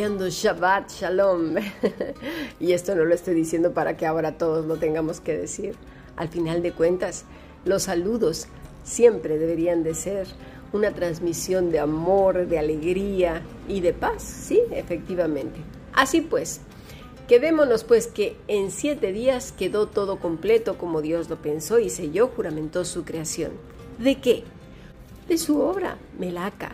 Shabbat Shalom. y esto no lo estoy diciendo para que ahora todos lo tengamos que decir. Al final de cuentas, los saludos siempre deberían de ser una transmisión de amor, de alegría y de paz, sí, efectivamente. Así pues, quedémonos pues que en siete días quedó todo completo como Dios lo pensó y selló, juramentó su creación. ¿De qué? De su obra, Melaka,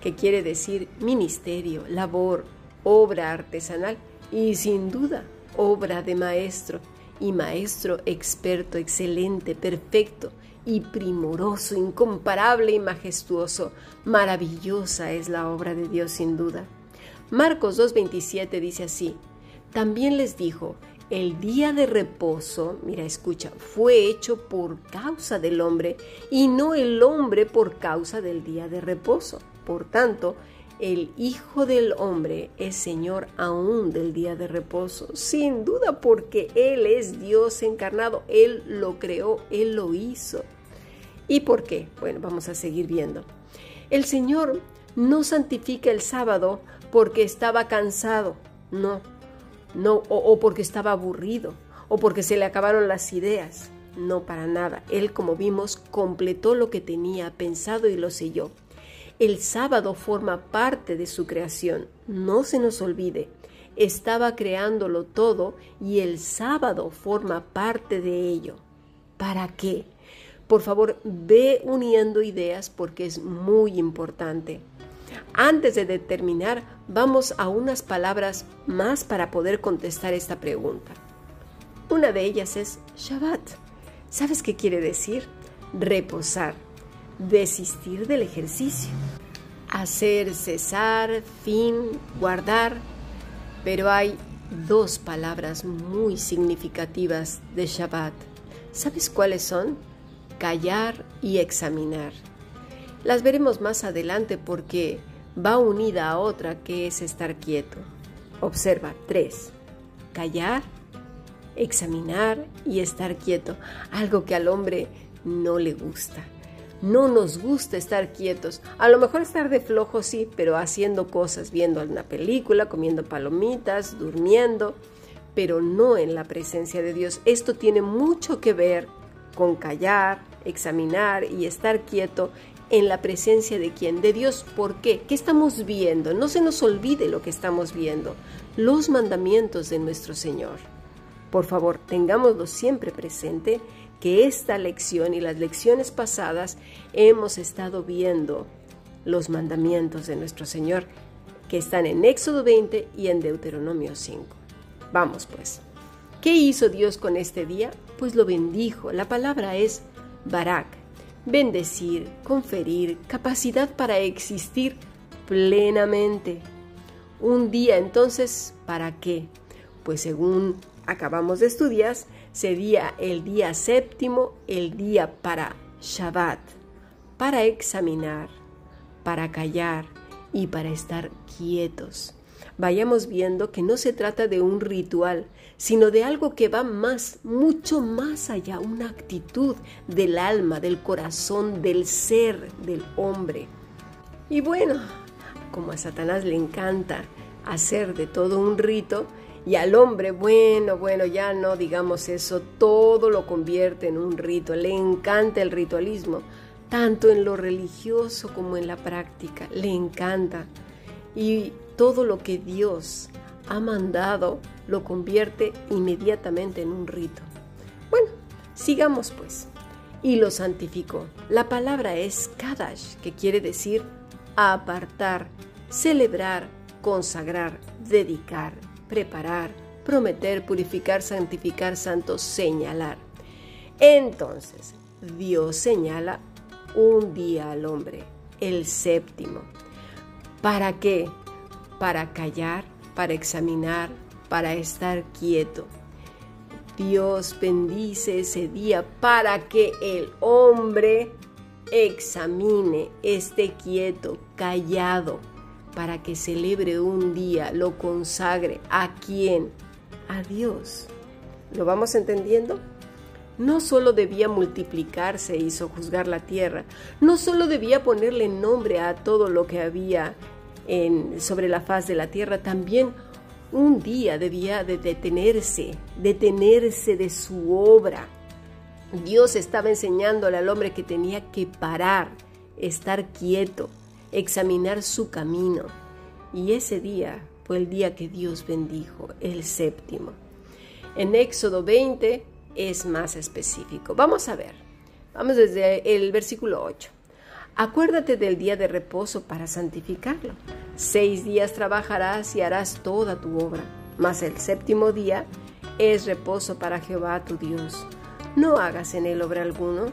que quiere decir ministerio, labor, obra artesanal y sin duda obra de maestro y maestro experto, excelente, perfecto y primoroso, incomparable y majestuoso. Maravillosa es la obra de Dios sin duda. Marcos 2.27 dice así, también les dijo, el día de reposo, mira, escucha, fue hecho por causa del hombre y no el hombre por causa del día de reposo. Por tanto, el Hijo del Hombre es Señor aún del día de reposo, sin duda porque Él es Dios encarnado, Él lo creó, Él lo hizo. ¿Y por qué? Bueno, vamos a seguir viendo. El Señor no santifica el sábado porque estaba cansado, no, no, o, porque estaba aburrido, o porque se le acabaron las ideas, no para nada. Él, como vimos, completó lo que tenía pensado y lo selló. El sábado forma parte de su creación, no se nos olvide. Estaba creándolo todo y el sábado forma parte de ello. ¿Para qué? Por favor, ve uniendo ideas porque es muy importante. Antes de determinar, vamos a unas palabras más para poder contestar esta pregunta. Una de ellas es Shabbat. ¿Sabes qué quiere decir? Reposar desistir del ejercicio, hacer cesar, fin, guardar, pero hay dos palabras muy significativas de Shabbat. ¿Sabes cuáles son? Callar y examinar. Las veremos más adelante porque va unida a otra que es estar quieto. Observa, tres. Callar, examinar y estar quieto. Algo que al hombre no le gusta. No nos gusta estar quietos. A lo mejor estar de flojo sí, pero haciendo cosas, viendo una película, comiendo palomitas, durmiendo, pero no en la presencia de Dios. Esto tiene mucho que ver con callar, examinar y estar quieto en la presencia de quién? De Dios. ¿Por qué? ¿Qué estamos viendo? No se nos olvide lo que estamos viendo. Los mandamientos de nuestro Señor. Por favor, tengámoslo siempre presente que esta lección y las lecciones pasadas hemos estado viendo los mandamientos de nuestro Señor que están en Éxodo 20 y en Deuteronomio 5. Vamos pues. ¿Qué hizo Dios con este día? Pues lo bendijo. La palabra es barak, bendecir, conferir, capacidad para existir plenamente. Un día entonces, ¿para qué? Pues según acabamos de estudiar, sería el día séptimo, el día para Shabbat, para examinar, para callar y para estar quietos. Vayamos viendo que no se trata de un ritual, sino de algo que va más, mucho más allá, una actitud del alma, del corazón, del ser del hombre. Y bueno, como a Satanás le encanta hacer de todo un rito, y al hombre, bueno, bueno, ya no digamos eso, todo lo convierte en un rito, le encanta el ritualismo, tanto en lo religioso como en la práctica, le encanta. Y todo lo que Dios ha mandado lo convierte inmediatamente en un rito. Bueno, sigamos pues. Y lo santificó. La palabra es Kadash, que quiere decir apartar, celebrar, consagrar, dedicar, preparar, prometer, purificar, santificar, santo, señalar. Entonces, Dios señala un día al hombre, el séptimo. ¿Para qué? Para callar, para examinar, para estar quieto. Dios bendice ese día para que el hombre examine, esté quieto, callado, para que celebre un día, lo consagre. ¿A quién? A Dios. ¿Lo vamos entendiendo? No solo debía multiplicarse y sojuzgar la tierra, no solo debía ponerle nombre a todo lo que había sobre la faz de la tierra, también un día debía de detenerse, detenerse de su obra. Dios estaba enseñándole al hombre que tenía que parar, estar quieto, examinar su camino. Y ese día fue el día que Dios bendijo, el séptimo. En Éxodo 20 es más específico. Vamos a ver. Vamos desde el versículo 8. Acuérdate del día de reposo para santificarlo. Seis días trabajarás y harás toda tu obra, mas el séptimo día es reposo para Jehová tu Dios. No hagas en él obra alguno,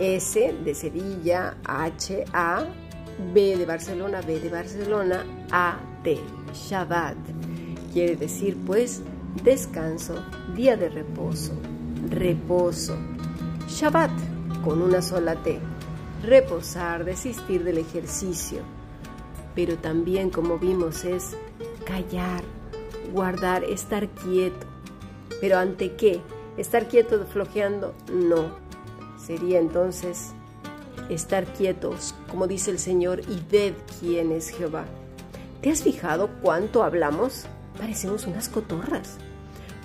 S de Sevilla, H, A, B de Barcelona, B de Barcelona, A, T. Shabbat. Quiere decir pues descanso, día de reposo, reposo. Shabbat con una sola T reposar, desistir del ejercicio. Pero también, como vimos, es callar, guardar, estar quieto. ¿Pero ante qué? ¿Estar quieto flojeando? No. Sería entonces estar quietos, como dice el Señor, y ved quién es Jehová. ¿Te has fijado cuánto hablamos? Parecemos unas cotorras.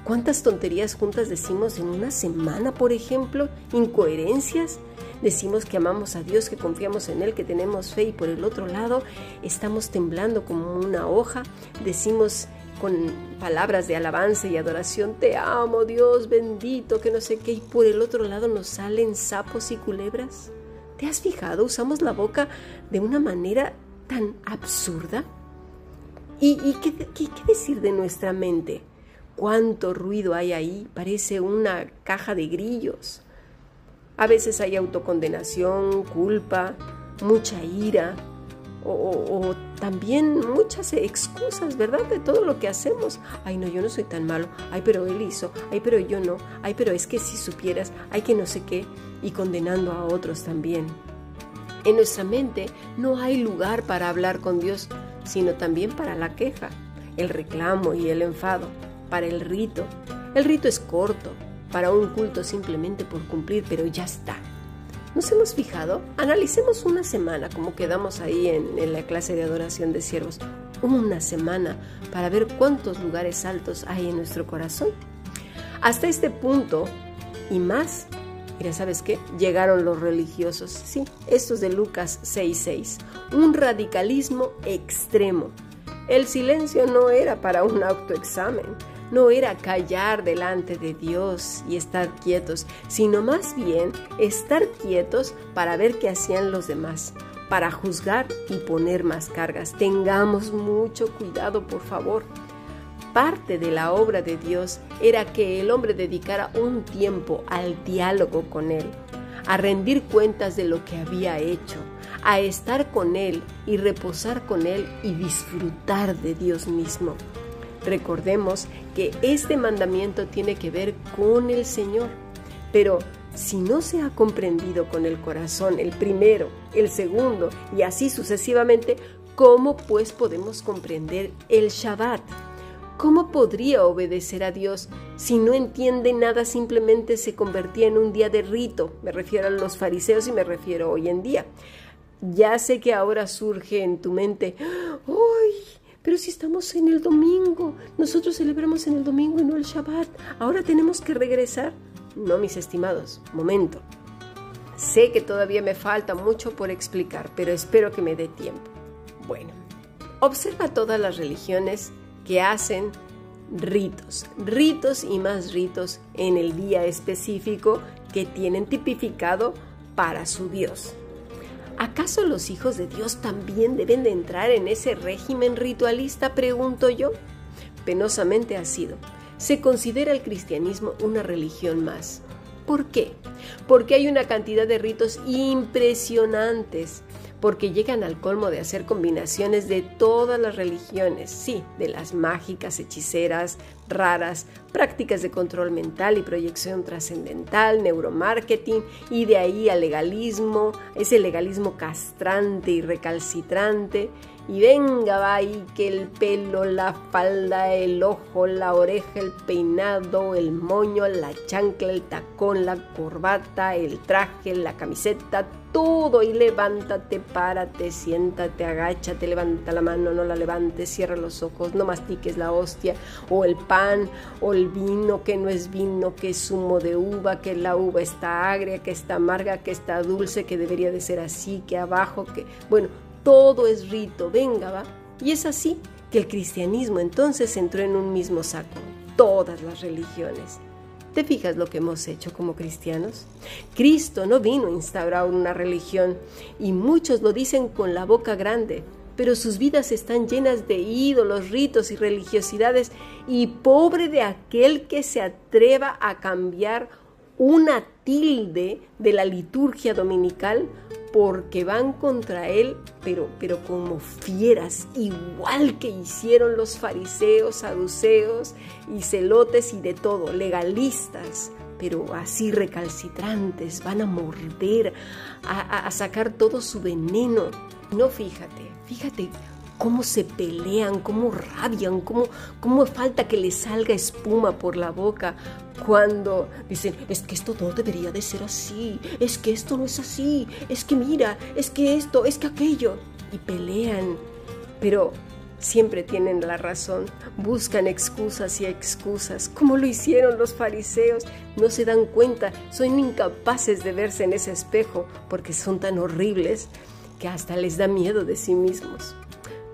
¿Cuántas tonterías juntas decimos en una semana, por ejemplo? Incoherencias. Decimos que amamos a Dios, que confiamos en Él, que tenemos fe y por el otro lado estamos temblando como una hoja. Decimos palabras de alabanza y adoración, te amo Dios bendito, que no sé qué, y por el otro lado nos salen sapos y culebras. ¿Te has fijado? Usamos la boca de una manera tan absurda. ¿Y, qué, qué decir de nuestra mente? ¿Cuánto ruido hay ahí? Parece una caja de grillos. A veces hay autocondenación, culpa, mucha ira o, también muchas excusas, ¿verdad? De todo lo que hacemos. Ay, no, yo no soy tan malo. Ay, pero él hizo. Ay, pero yo no. Ay, pero es que si supieras. Ay, que no sé qué. Y condenando a otros también. En nuestra mente no hay lugar para hablar con Dios, sino también para la queja, el reclamo y el enfado, para el rito. El rito es corto, para un culto simplemente por cumplir, pero ya está. ¿Nos hemos fijado? Analicemos una semana, como quedamos ahí en, la clase de adoración de siervos, una semana para ver cuántos lugares altos hay en nuestro corazón. Hasta este punto y más, mira, ¿sabes qué? Llegaron los religiosos, sí, estos de Lucas 6:6, un radicalismo extremo. El silencio no era para un autoexamen, no era callar delante de Dios y estar quietos, sino más bien estar quietos para ver qué hacían los demás, para juzgar y poner más cargas. Tengamos mucho cuidado, por favor. Parte de la obra de Dios era que el hombre dedicara un tiempo al diálogo con Él, a rendir cuentas de lo que había hecho, a estar con Él y reposar con Él y disfrutar de Dios mismo. Recordemos que este mandamiento tiene que ver con el Señor, pero si no se ha comprendido con el corazón el primero, el segundo y así sucesivamente, ¿cómo pues podemos comprender el Shabbat? ¿Cómo podría obedecer a Dios si no entiende nada, simplemente se convertía en un día de rito? Me refiero a los fariseos y me refiero hoy en día. Ya sé que ahora surge en tu mente, ¡ay! Pero si estamos en el domingo, nosotros celebramos en el domingo y no el Shabbat, ahora tenemos que regresar. No, mis estimados, momento. Sé que todavía me falta mucho por explicar, pero espero que me dé tiempo. Bueno, observa todas las religiones que hacen ritos, ritos y más ritos en el día específico que tienen tipificado para su Dios. ¿Acaso los hijos de Dios también deben de entrar en ese régimen ritualista? Pregunto yo. Penosamente ha sido. Se considera el cristianismo una religión más. ¿Por qué? Porque hay una cantidad de ritos impresionantes. Porque llegan al colmo de hacer combinaciones de todas las religiones, sí, de las mágicas, hechiceras, raras, prácticas de control mental y proyección trascendental, neuromarketing y de ahí al legalismo, ese legalismo castrante y recalcitrante. Y venga, va ahí que el pelo, la falda, el ojo, la oreja, el peinado, el moño, la chancla, el tacón, la corbata, el traje, la camiseta, todo. Y levántate, párate, siéntate, agáchate, levanta la mano, no la levantes, cierra los ojos, no mastiques la hostia, o el pan, o el vino que no es vino, que es zumo de uva, que la uva está agria, que está amarga, que está dulce, que debería de ser así, que abajo, que... Bueno, todo es rito, venga, va. Y es así que el cristianismo entonces entró en un mismo saco, todas las religiones. ¿Te fijas lo que hemos hecho como cristianos? Cristo no vino a instaurar una religión y muchos lo dicen con la boca grande, pero sus vidas están llenas de ídolos, ritos y religiosidades y pobre de aquel que se atreva a cambiar una tilde de la liturgia dominical porque van contra él, pero, pero como fieras, igual que hicieron los fariseos, saduceos y celotes y de todo, legalistas, pero así recalcitrantes, van a morder, a, a sacar todo su veneno. No fíjate, fíjate cómo se pelean, cómo rabian, cómo, cómo falta que les salga espuma por la boca cuando dicen, es que esto no debería de ser así, es que esto no es así, es que mira, es que esto, es que aquello. Y pelean, pero siempre tienen la razón, buscan excusas y excusas, como lo hicieron los fariseos, no se dan cuenta, son incapaces de verse en ese espejo porque son tan horribles que hasta les da miedo de sí mismos.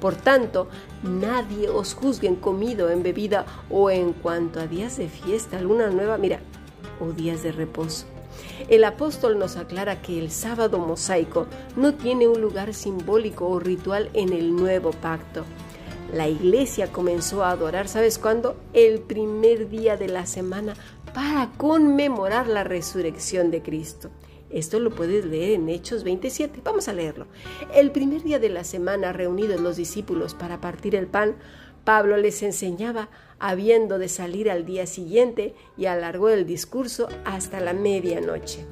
Por tanto, nadie os juzgue en comido, en bebida o en cuanto a días de fiesta, alguna nueva, mira, o días de reposo. El apóstol nos aclara que el sábado mosaico no tiene un lugar simbólico o ritual en el nuevo pacto. La iglesia comenzó a adorar, ¿sabes cuándo? El primer día de la semana para conmemorar la resurrección de Cristo. Esto lo puedes leer en Hechos 27. Vamos a leerlo. El primer día de la semana, reunidos los discípulos para partir el pan, Pablo les enseñaba, habiendo de salir al día siguiente, y alargó el discurso hasta la medianoche.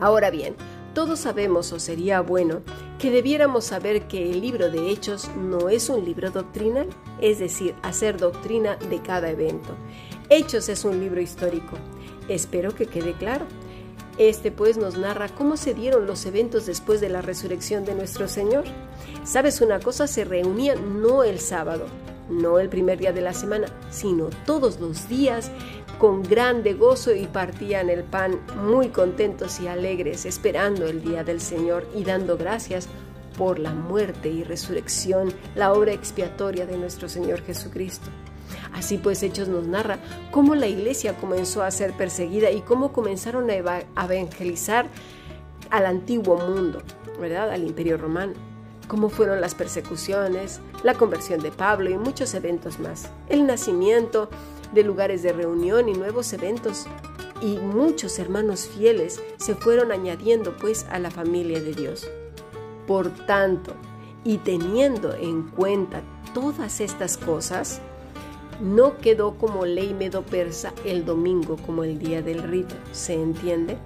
Ahora bien, todos sabemos, o sería bueno, que debiéramos saber que el libro de Hechos no es un libro doctrinal, es decir, hacer doctrina de cada evento. Hechos es un libro histórico. Espero que quede claro. Este pues nos narra cómo se dieron los eventos después de la resurrección de nuestro Señor. ¿Sabes una cosa? Se reunían no el sábado, no el primer día de la semana, sino todos los días con grande gozo y partían el pan muy contentos y alegres, esperando el día del Señor y dando gracias por la muerte y resurrección, la obra expiatoria de nuestro Señor Jesucristo. Así pues, Hechos nos narra cómo la iglesia comenzó a ser perseguida y cómo comenzaron a evangelizar al antiguo mundo, ¿verdad? Al imperio romano. Cómo fueron las persecuciones, la conversión de Pablo y muchos eventos más. El nacimiento de lugares de reunión y nuevos eventos. Y muchos hermanos fieles se fueron añadiendo pues a la familia de Dios. Por tanto, y teniendo en cuenta todas estas cosas, no quedó como ley medo-persa el domingo como el día del rito, ¿se entiende?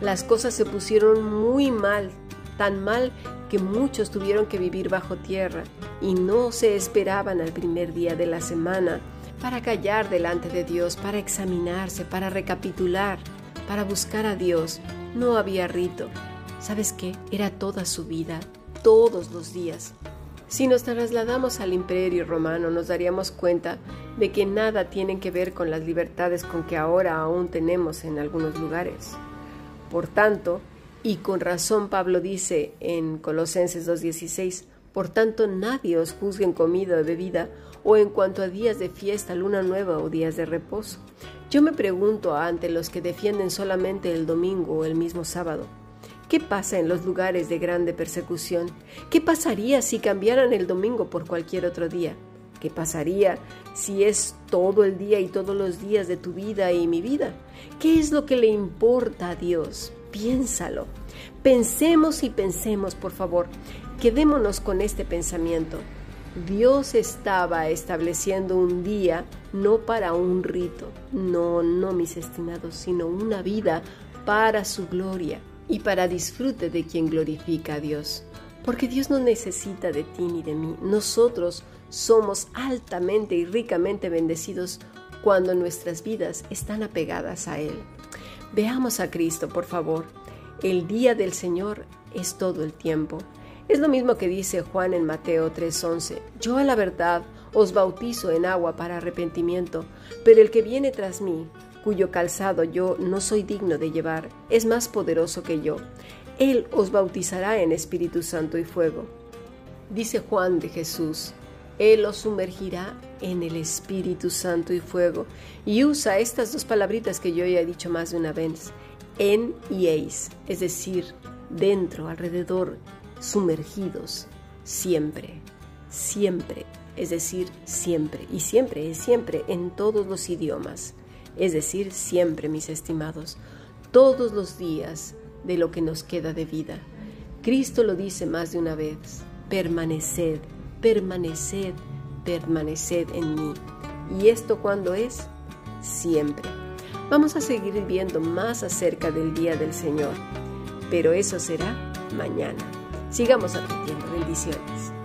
Las cosas se pusieron muy mal, tan mal que muchos tuvieron que vivir bajo tierra y no se esperaban al primer día de la semana para callar delante de Dios, para examinarse, para recapitular, para buscar a Dios. No había rito. ¿Sabes qué? Era toda su vida, todos los días. Si nos trasladamos al imperio romano nos daríamos cuenta de que nada tiene que ver con las libertades con que ahora aún tenemos en algunos lugares. Por tanto, y con razón Pablo dice en Colosenses 2.16, Por tanto, nadie os juzgue en comida o bebida, o en cuanto a días de fiesta, luna nueva o días de reposo. Yo me pregunto ante los que defienden solamente el domingo o el mismo sábado, ¿qué pasa en los lugares de grande persecución? ¿Qué pasaría si cambiaran el domingo por cualquier otro día? ¿Qué pasaría si es todo el día y todos los días de tu vida y mi vida? ¿Qué es lo que le importa a Dios? Piénsalo. Pensemos y pensemos, por favor. Quedémonos con este pensamiento. Dios estaba estableciendo un día no para un rito, no, no mis estimados, sino una vida para su gloria y para disfrute de quien glorifica a Dios. Porque Dios no necesita de ti ni de mí. Nosotros somos altamente y ricamente bendecidos cuando nuestras vidas están apegadas a Él. Veamos a Cristo, por favor. El día del Señor es todo el tiempo. Es lo mismo que dice Juan en Mateo 3:11. Yo a la verdad os bautizo en agua para arrepentimiento, pero el que viene tras mí, cuyo calzado yo no soy digno de llevar, es más poderoso que yo. Él os bautizará en Espíritu Santo y fuego. Dice Juan de Jesús, Él os sumergirá en el Espíritu Santo y fuego. Y usa estas dos palabritas que yo ya he dicho más de una vez, en y eis, es decir, dentro, alrededor, sumergidos, siempre, siempre, es decir, siempre, y siempre es siempre en todos los idiomas, es decir, siempre, mis estimados, todos los días de lo que nos queda de vida. Cristo lo dice más de una vez, permaneced, permaneced, permaneced en mí. ¿Y esto cuándo es? Siempre. Vamos a seguir viendo más acerca del día del Señor, pero eso será mañana. Sigamos aprendiendo. Bendiciones.